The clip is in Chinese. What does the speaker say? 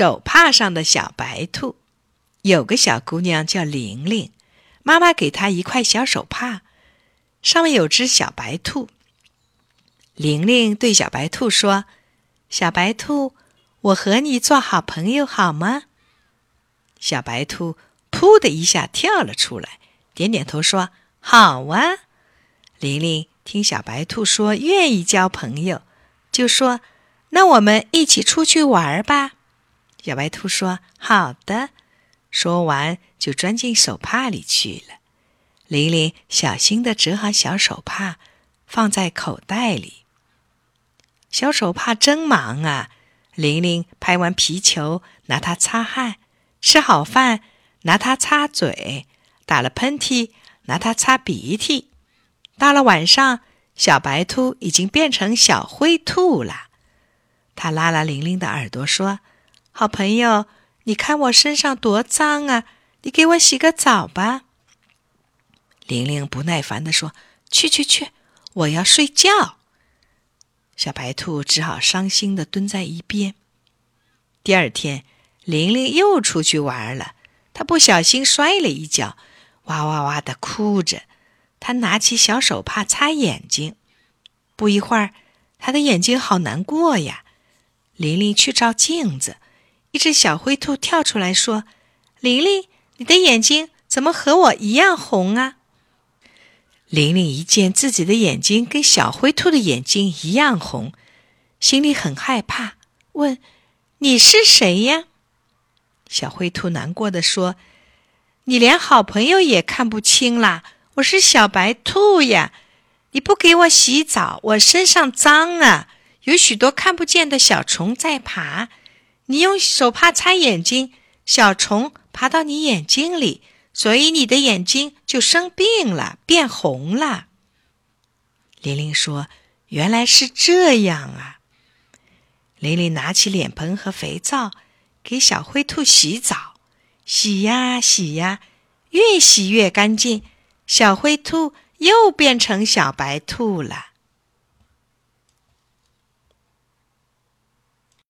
手帕上的小白兔。有个小姑娘叫玲玲，妈妈给她一块小手帕，上面有只小白兔。玲玲对小白兔说：“小白兔，我和你做好朋友好吗？”小白兔噗的一下跳了出来，点点头说：“好啊。”玲玲听小白兔说愿意交朋友，就说：“那我们一起出去玩吧。”小白兔说：“好的。”说完就钻进手帕里去了。玲玲小心的折好小手帕，放在口袋里。小手帕真忙啊！玲玲拍完皮球，拿它擦汗；吃好饭，拿它擦嘴；打了喷嚏，拿它擦鼻涕。到了晚上，小白兔已经变成小灰兔了。他拉拉玲玲的耳朵说：“好朋友，你看我身上多脏啊！你给我洗个澡吧。”玲玲不耐烦地说：“去去去，我要睡觉。”小白兔只好伤心的蹲在一边。第二天，玲玲又出去玩了。她不小心摔了一跤，哇哇哇的哭着。她拿起小手帕擦眼睛。不一会儿，她的眼睛好难过呀。玲玲去照镜子，一只小灰兔跳出来说：“玲玲，你的眼睛怎么和我一样红啊？”玲玲一见自己的眼睛跟小灰兔的眼睛一样红，心里很害怕，问：“你是谁呀？”小灰兔难过的说：“你连好朋友也看不清啦！我是小白兔呀！你不给我洗澡，我身上脏啊，有许多看不见的小虫在爬。你用手帕擦眼睛，小虫爬到你眼睛里。”所以你的眼睛就生病了，变红了。玲玲说：“原来是这样啊！”玲玲拿起脸盆和肥皂，给小灰兔洗澡，洗呀洗呀，越洗越干净，小灰兔又变成小白兔了。